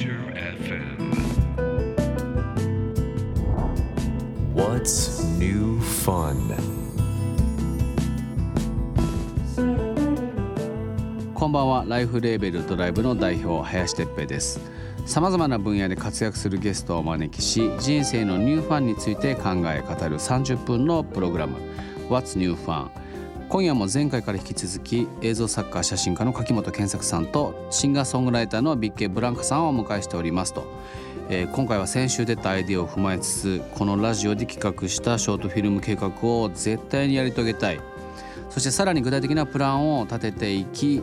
FM. What's new fun? こんばんはライフレーベルドライブの代表林哲平ですさまざまな分野で活躍するゲストをお招きし人生のニューファンについて考え語る30分のプログラム What's New Fun? 今夜も前回から引き続き映像作家写真家の柿本健作さんとシンガーソングライターのビッケブランカさんをお迎えしておりますと、えー今回は先週出たアイデアを踏まえつつこのラジオで企画したショートフィルム計画を絶対にやり遂げたい。そしてさらに具体的なプランを立てていき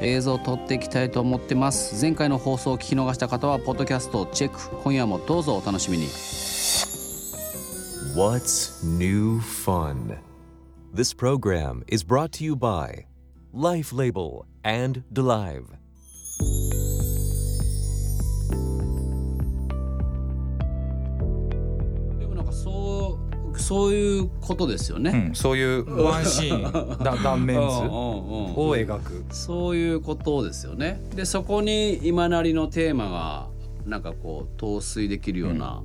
映像を撮っていきたいと思ってます。前回の放送を聞き逃した方はポッドキャストをチェック。今夜もどうぞお楽しみに。What's new fun? This program is brought to you by Life Label and Delive. でもなんかそうそういうことですようね、ん、そういうワンシーンだ断面図うんうんうんを描く。そういうことですよね。でそこに今なりのテーマがなんかこう陶酔できるような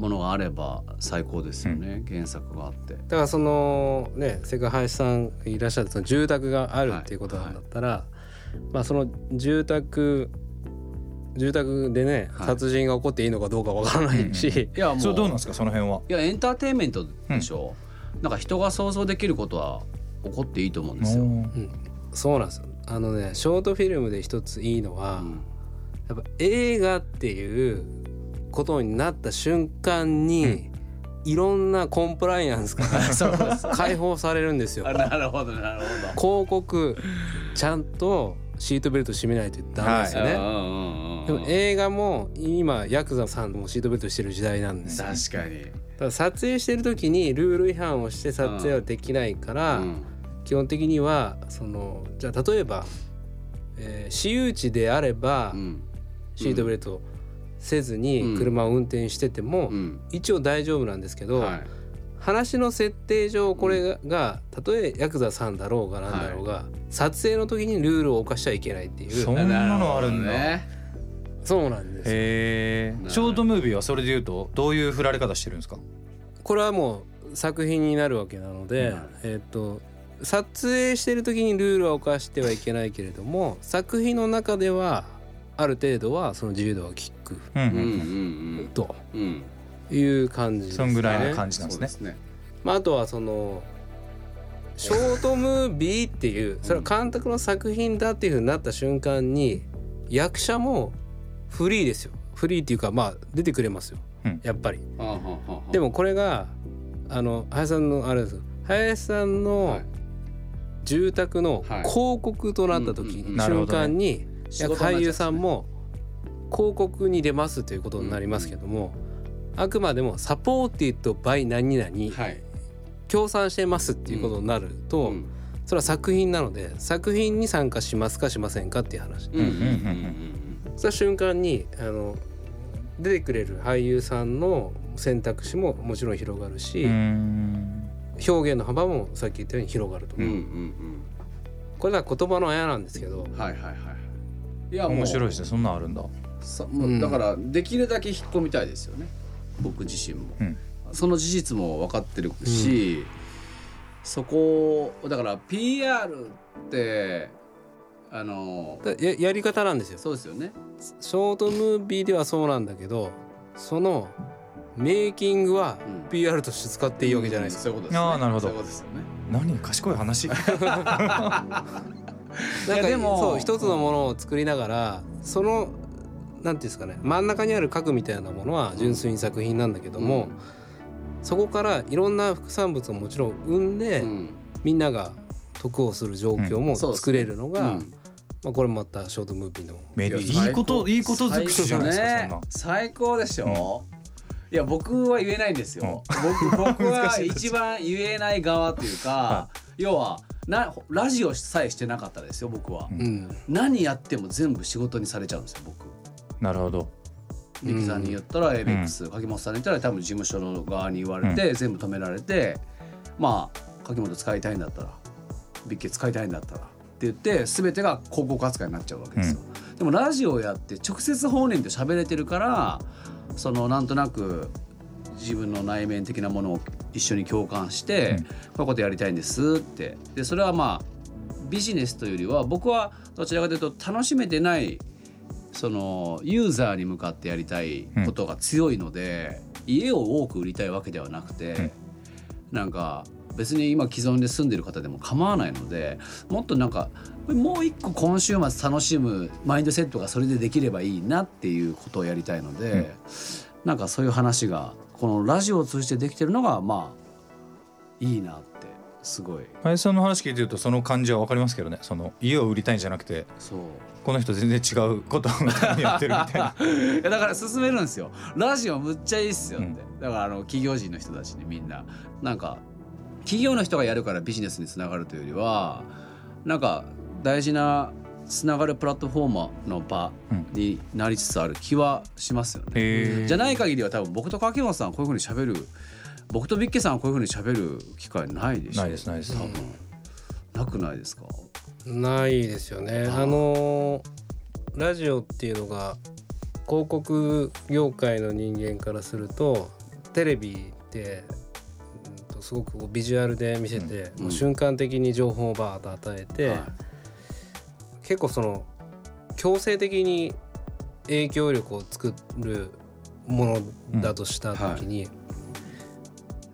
ものがあれば最高ですよね、原作があって。だからそのね世界林さんいらっしゃるその住宅があるっていうことなんだったら、まあその住宅住宅でね、はい。殺人が起こっていいのかどうかわからないし、いやもう。どうなんですかその辺は？いやエンターテインメントでしょ、なんか人が想像できることは起こっていいと思うんですよ、そうなんですよ。あのねショートフィルムで一ついいのは、うん。やっぱ映画っていうことになった瞬間に、いろんなコンプライアンスから 解放されるんですよ。あ。なるほどなるほ広告ちゃんとシートベルト締めないとダメですよね。どうんうんうんうん。でも映画も今ヤクザさんもシートベルトしてる時代なんですよ。確かに、だ撮影してる時にルール違反をして撮影はできないから、うん。基本的にはそのじゃあ例えば、えー私有地であればうん。シートベルトせずにうん。車を運転してても、うん。一応大丈夫なんですけど、はい。話の設定上これが,、がたとえヤクザさんだろうがなんだろうが、撮影の時にルールを犯しちゃいけないっていう。そんなのあるんだ。ねそうなんです。よへえショートムービーはそれで言うとどういう振られ方してるんですか？これはもう作品になるわけなので、はいえっ、と撮影してる時にルールは犯してはいけないけれども作品の中ではある程度はその自由度はキックうん。うんうんうん。と。いう感じです、ね。そんぐらいな感じなんですね。まあ、あとはそのショートムービーっていうそれは監督の作品だっていうふうになった瞬間に役者もフリーですよ。フリーっていうかまあ出てくれますよ、うん。やっぱり。でもこれがあの林さんのあれです。よ林さんはのい。住宅のはい。広告となった時、瞬間に、俳優さんも広告に出ますということになりますけども、あくまでもサポーティッドバイ何々、はい。協賛してますっていうことになると、うんそれは作品なので作品に参加しますかしませんかっていう話、うんうんうんその瞬間にあの出てくれる俳優さんの選択肢ももちろん広がるし、うん。表現の幅もさっき言ったように広がると、う。んうんうん。これは言葉のあやなんですけど、うんはいはいはい。いや面白いですね。そんなんあるんださもうだからできるだけ引っ込みたいですよね。僕自身も、うん。その事実も分かってるし、そこをだから PR ってあのだややり方なんですよ。そうですよね。ショートムービーではそうなんだけどそのメイキングはうん。PR として使っていいわけじゃないですか、そういうことですね。あーなるほど。そういうことですよね。何？賢い話？なんかでもそう一つのものを作りながらそのなんていうんですかね真ん中にある核みたいなものは純粋に作品なんだけども、そこからいろんな副産物をもちろん生んで、うん。みんなが得をする状況も作れるのが、うん。まあ、これまたショートムービーのメディいやいいこといいこと尽くしじゃないですかね。最高でしょ、いや僕は言えないんですよ、僕 僕は一番言えない側っていうか、要はなラジオさえしてなかったですよ僕は、うんうん。何やっても全部仕事にされちゃうんですよ僕なるほど。ミキさんに言ったら ABEX、柿本さん。に言ったら多分事務所の側に言われて、全部止められてまあ柿本使いたいんだったらビッケ使いたいんだったらって言って全てが広告扱いになっちゃうわけですよ。でもラジオやって直接本人と喋れてるからそのなんとなく自分の内面的なものを一緒に共感して、うん。こういうことやりたいんですって。でそれはまあビジネスというよりは僕はどちらかというと楽しめてないそのユーザーに向かってやりたいことが強いので、家を多く売りたいわけではなくて、なんか別に今既存で住んでる方でも構わないのでもっとなんかもう一個今週末楽しむマインドセットがそれでできればいいなっていうことをやりたいので、なんかそういう話がこのラジオを通じてできてるのがまあいいなってすごい。林さんの話聞いてるとその感じは分かりますけどね。その家を売りたいんじゃなくて。この人全然違うことをやってるみたいな。いやだから勧めるんですよ。ラジオむっちゃいいっすよって、うん。だからあの企業人の人たちにみんな。なんか企業の人がやるからビジネスにつながるというよりはなんか大事なつながるプラットフォーマーの場になりつつある気はしますよね、へじゃない限りは多分僕と柿本さんはこういうふうに喋る僕とビッケさんはこういうふうに喋る機会ないでしょ。ないですないです。多分。なくないですか？ないですよね。あのーラジオっていうのが広告業界の人間からするとテレビってうんとすごくビジュアルで見せて、うん。もう瞬間的に情報をバーッと与えて、はい。結構その強制的に影響力を作るものだとした時に、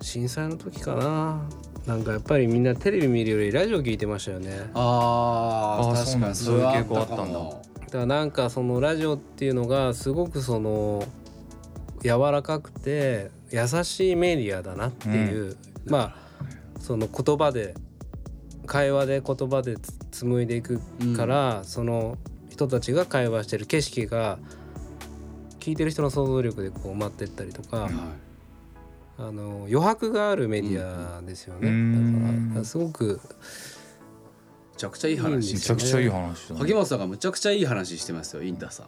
震災の時かななんかやっぱりみんなテレビ見るよりラジオ聞いてましたよね。あーあー確かに。そういう傾向あったんだ。だからなんかそのラジオっていうのがすごくその柔らかくて優しいメディアだなっていう、まあその言葉で会話で言葉でつ紡いでいくから、その人たちが会話してる景色が聞いてる人の想像力でこう埋まってったりとか、はいあの余白があるメディアですよね、うんだからすごくめちゃくちゃいい話いいんめちゃくちゃいい話だね。萩本さんがむちゃくちゃいい話してますよインターさん。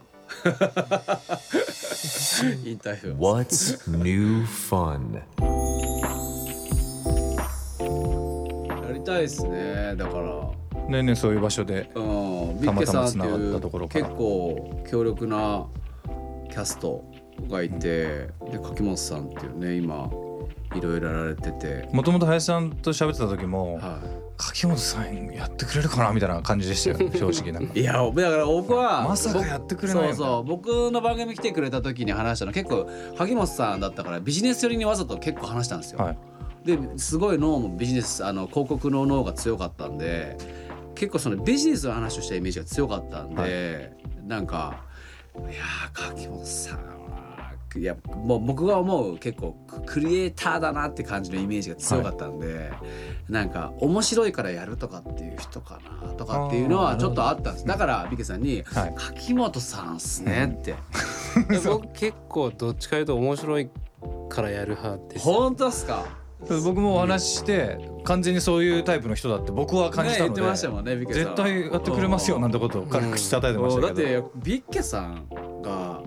インターフェ What's new fun? やりたいですねだから。ねえねえそういう場所でうん。たまたまつながったうところから。結構強力なキャストがいて、で柿本さんっていうね今いろいろやられてて、もともと林さんと喋ってた時もは柿本さんやってくれるかなみたいな感じでしたよ 正直な。んかい、いやだから僕はまさかやってくれないよそうそう僕の番組来てくれた時に話したの結構萩本さんだったからビジネス寄りにわざと結構話したんですよ。はい。ですごい脳もビジネスあの広告の脳が強かったんで結構そのビジネスの話をしたイメージが強かったんで、なんかいやー柿本さんはいやもう僕が思う結構ククリエイターだなって感じのイメージが強かったんで、なんか面白いからやるとかっていう人かなとかっていうのはちょっとあったんです。だからビケさんにはい「柿本さんっすね」って。で僕結構どっちかいうと面白いからやる派「です。本当っすか?」僕もお話しして完全にそういうタイプの人だって僕は感じたので、ね絶対やってくれますよなんてことを軽く口叩いてましただっけど、てビッケさんが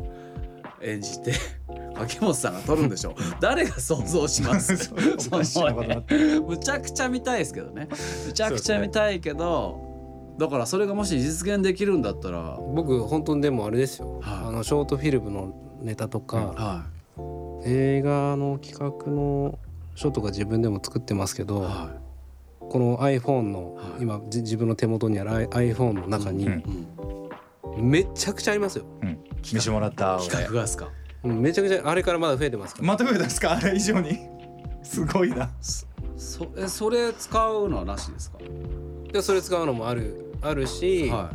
演じて 柿本さんが撮るんでしょ 誰が想像します？むちゃくちゃ見たいですけどね。むちゃくちゃ見たいけど、だからそれがもし実現できるんだったら。僕本当にでもあれですよ、はい。あのショートフィルムのネタとか、は映画の企画の書とか自分でも作ってますけど、い。はこの iPhone の、はい。今じ自分の手元にある iPhone の中にめちゃくちゃありますよ、うん、見してもらった企画俺がですか。うんめちゃくちゃあれからまだ増えてますから、また増えたんですか？あれ以上に。すごいな。そえそれ使うのはなしですか？でそれ使うのもあるあるし、は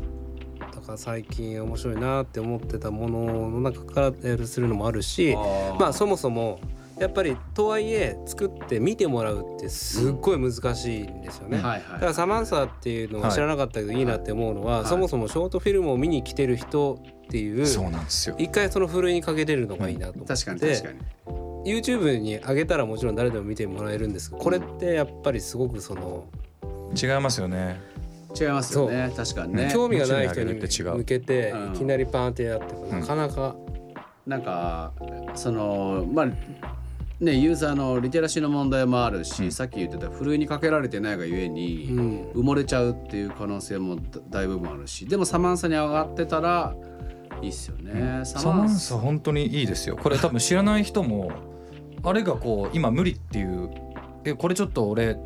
だから最近面白いなって思ってたものの中からやるするのもあるいしー。まあそもそもやっぱりとはいえ作って見てもらうってすっごい難しいんですよね。はいだからサマンサっていうのが知らなかったけどいいなって思うのは、はい。そもそもショートフィルムを見に来てる人っていうそうなんですよ。一回そのふるいにかけれるのがいいなと思って、確かに確かに。YouTube に上げたらもちろん誰でも見てもらえるんですけどこれってやっぱりすごくその違いますよね。違いますよね。確かにね。興味がない人に向けてうん。いきなりパーンってやってもなかなか、なんかそのまあねユーザーのリテラシーの問題もあるし、さっき言ってたふるいにかけられてないがゆえに、うん。埋もれちゃうっていう可能性もだ大部分あるしでもサマンサに上がってたらいいっすよね、サマンサ本当にいいですよ。これ多分知らない人もあれがこう今無理っていうえこれちょっと俺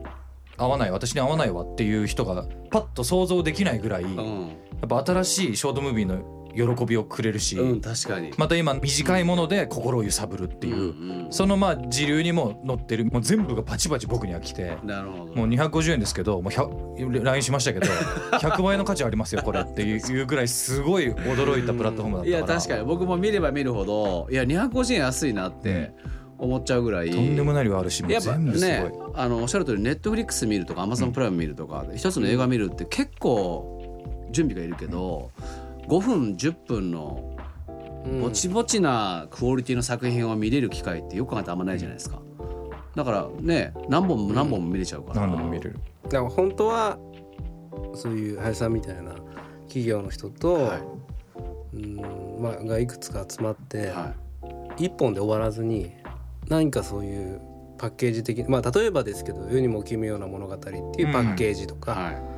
合わない私に合わないわっていう人がパッと想像できないぐらい、やうん、っぱ新しいショートムービーの喜びをくれるし、うん、確かに。また今短いもので心を揺さぶるっていう、うんうんそのまあ時流にも乗ってるもう全部がパチパチ僕には来て。なるほど。もう250円ですけどもう100 LINE しましたけど 100倍の価値ありますよこれっていうぐらいすごい驚いたプラットフォームだったから。いや確かに。僕も見れば見るほどいや250円安いなって思っちゃうぐらい、とんでもない量あるしやっぱ全部すごい、ねあのおっしゃる通りネットフリックス見るとかアマゾンプライム見るとか、一つの映画見るって結構準備がいるけど、5分10分のうん。ぼちぼちなクオリティの作品を見れる機会ってよく考えたらあんまないじゃないですか。だからね何本も何本も見れちゃうから、何度も見れる。だから本当はそういう林さんみたいな企業の人と、はうんまあ、がいくつか集まって、い。は一本で終わらずに何かそういうパッケージ的まあ例えばですけど「世にも奇妙な物語」っていうパッケージとかいはい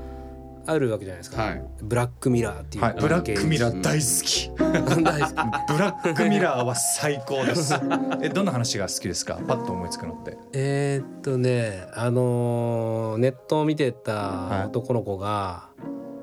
あるわけじゃないですか、はい。ブラックミラーっていうはい、ブラックミラうんー大好き、ブラックミラーは最高です。えどんな話が好きですか？パッと思いつくのって。えーっとねあのーネットを見てた男の子が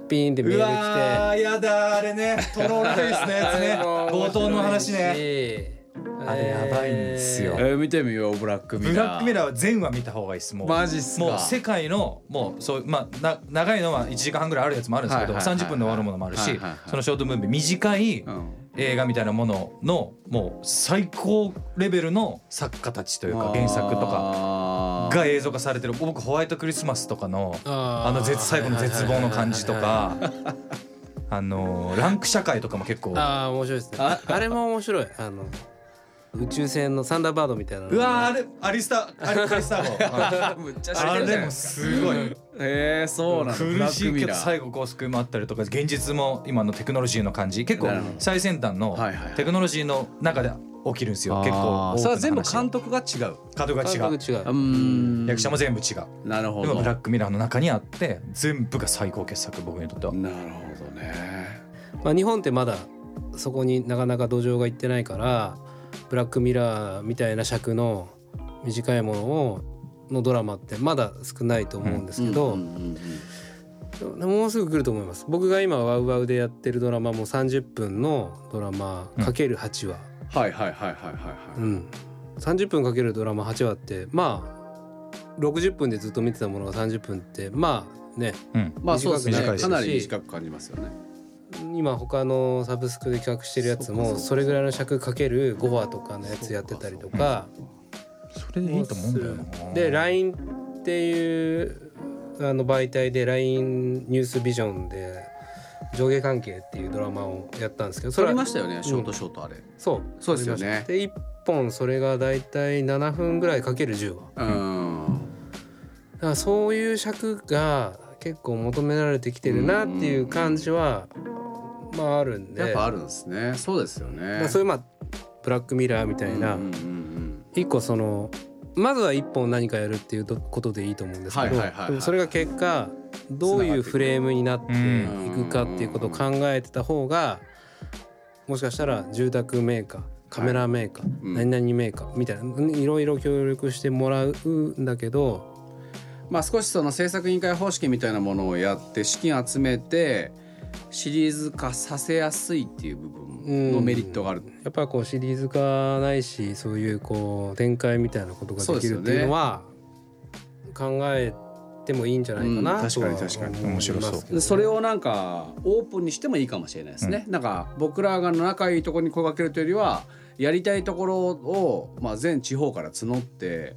ピーンってメール来て、ーやだあれね。トロールフェイスのやつね。冒頭の話ねねあれやばいんですよ。えー見てみようブラックミラー。ブラックミラーは全話見た方がいいですもう。マジっすか？もう世界のもうそうまあな長いのは1時間半ぐらいあるやつもあるんですけど、はいはいはいはい。30分で終わるものもあるし、はいはいはい。そのショートムービー短いうん。映画みたいなもののもう最高レベルの作家たちというか原作とかかが映像化されてる僕ホワイトクリスマスとかのあの絶最後の絶望の感じとかあのランク社会とかも結構ああ面白いですね。ああれも面白い。あの宇宙船のサンダーバードみたいなの。うわーあれアリスタアリカリスター号 むっちゃあれもすごい。へえそうなんだ。苦しいけど最後こう救いもあったりとか現実も今のテクノロジーの感じ。結構なるほど。最先端のはいはいはい。テクノロジーの中で起きるんですよ。結構あーそれは全部監督督が違う？監督が違う。違う。うーん。役者も全部違う。なるほど。でもブラックミラーの中にあって全部が最高傑作僕にとっては。なるほどね。まあ、日本ってまだそこになかなか土壌がいってないからブラックミラーみたいな尺の短いものをのドラマってまだ少ないと思うんですけど、うんうんもうすぐ来ると思います。僕が今ワウワウでやってるドラマも30分のドラマかける8話、はいはいはいはいはいはいうん、30分かけるドラマ8話ってまあ60分でずっと見てたものが30分ってまあねうん。まあそうですね。短いですし。かなり短く感じますよね今他のサブスクで企画してるやつもそれぐらいの尺かける5話とかのやつやってたりとか。それでいいと思うんだよな。で LINE っていうあの媒体で LINE ニュースビジョンで上下関係っていうドラマをやったんですけど撮りはましたよねショートショートあれ。そう。そうですよね。で1本それがだいたい7分ぐらいかける10話。うん。だからそういう尺が結構求められてきてるなっていう感じはまああるんで。やっぱあるんですね。そうですよね。らそういうまあブラックミラーみたいな。一個そのまずは一本何かやるっていうことでいいと思うんですけどそれが結果どういうフレームになっていく。かっていうことを考えてた方がもしかしたら住宅メーカーカメラメーカー、うん。何々メーカーみたいないろいろ協力してもらうんだけどまあ少しその制作委員会方式みたいなものをやって資金集めてシリーズ化させやすいっていう部分のメリットがある、やっぱこうシリーズ化ないしそういうこう展開みたいなことができるっていうのは考えてもいいんじゃないかなうん。確かに確かに。思いますけどね。でそれをなんかオープンにしてもいいかもしれないですね、なんか僕らが仲いいところに声かけるというよりはやりたいところを、まあ、全地方から募って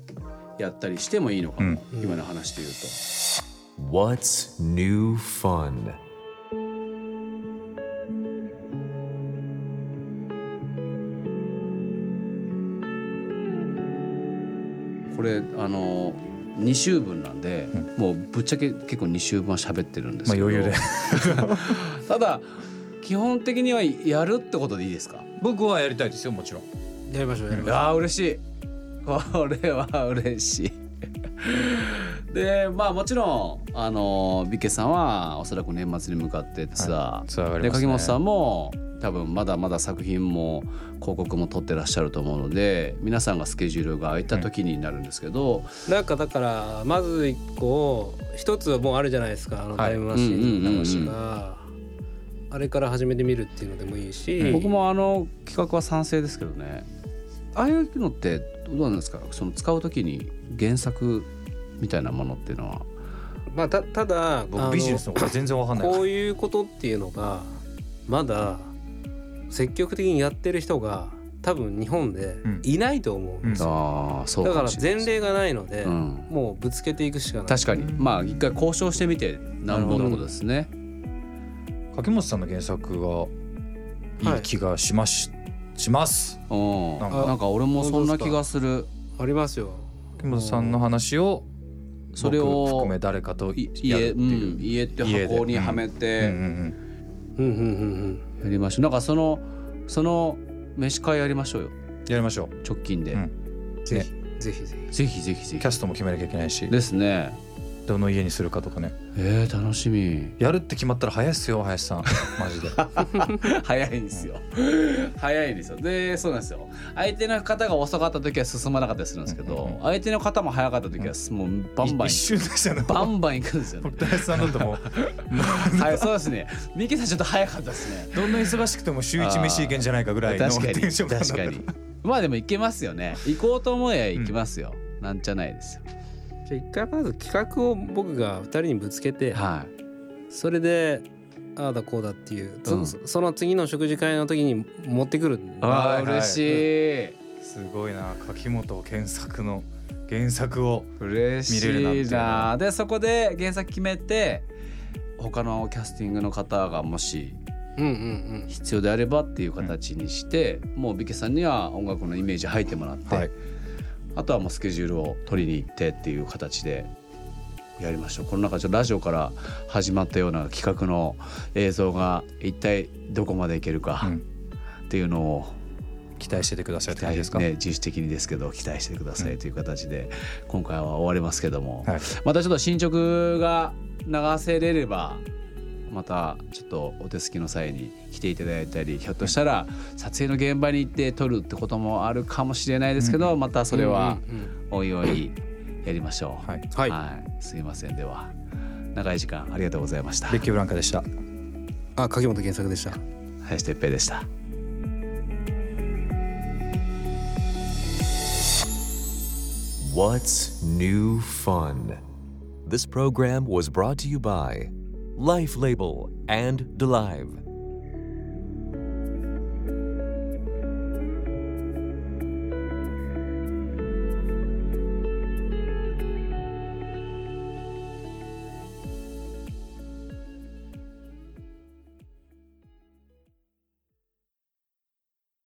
やったりしてもいいのかも、今の話で言うと。What's new fun? これあの2週分なんで、もうぶっちゃけ結構2週分は喋ってるんですけど、まあ余裕で。ただ基本的にはやるってことでいいですか？僕はやりたいですよもちろん。やりましょうやりましょう。いやー嬉しいこれは嬉しい。でまあもちろんあのビケさんはおそらく年末に向かってツアー、ツアーがありますね。で柿本さんも多分まだまだ作品も広告も撮ってらっしゃると思うので皆さんがスケジュールが空いた時になるんですけど、なんかだからまず一個一つはもうあるじゃないですかあのはい。タイムマシーンの話うんうんが。あれから始めてみるっていうのでもいいし。僕もあの企画は賛成ですけどねああいうのってどうなんですか？その使う時に原作みたいなものっていうのは。まあたただ僕ビジネスのことは全然わかんない。こういうことっていうのがまだ積極的にやってる人が多分日本でいないと思うんですよ、ああそうだから前例がないので、うん。もうぶつけていくしかない。確かに。まあ一回交渉してみてなるほど。のことですね。柿本さんの原作がいい気がします、します。うんなんか。なんか俺もそんな気がする。ありますよ。柿本さんの話をそれを僕含め誰かと家、っていう。うん、家って箱にはめうんうんてうん。うんうんやりましょう。なんかそのその飯会やりましょうよ。やりましょ直近で、ぜひ、ぜひぜひ。ぜひぜひキャストも決めなきゃいけないし。ひですね。どの家にするかとかねえー、楽しみ。やるって決まったら早いっすよ林さん マジで 早いんですよ。早いんですよ。で、そうなんですよ。相手の方が遅かった時は進まなかったりするんですけど、うんうん相手の方も早かった時はもうバンバン一瞬でしたねバンバン行くんですよね。林さんだともう はい、そうですね。ミキさんちょっと早かったですね。どんな忙しくても週一飯行けんじゃないかぐらいの確かにテンシ確かに。まあでも行けますよね。行こうと思えば行きますよ。なんちゃないですよ。じゃあ一回まず企画を僕が二人にぶつけて、はそれでああだこうだっていう、そうん。その次の食事会の時に持ってくる。い。ああはいはい。嬉しい。すごいな柿本健作の原作を嬉見れるなんて。いうしいのはな。でそこで原作決めて、他のキャスティングの方がもしうんうん。必要であればっていう形にして、もうビケさんには音楽のイメージ入ってもらって、はいあとはもうスケジュールを取りに行ってっていう形でやりましょうこの中ちょっとラジオから始まったような企画の映像が一体どこまでいけるかうん。っていうのを期待しててくださいって感じですか、ね自主的にですけど期待してくださいという形で今回は終わりますけども、はい。またちょっと進捗が流せれればまたちょっとお手すきの際に来ていただいたりひょっとしたら撮影の現場に行って撮るってこともあるかもしれないですけど、またそれはおいおいやりましょう。はい。はい。すいません。では長い時間ありがとうございました。ベッキーブランカでした。あ柿本原作でした。林哲平でした。What's New Fun? This program was brought to you by Life Label and DeLive.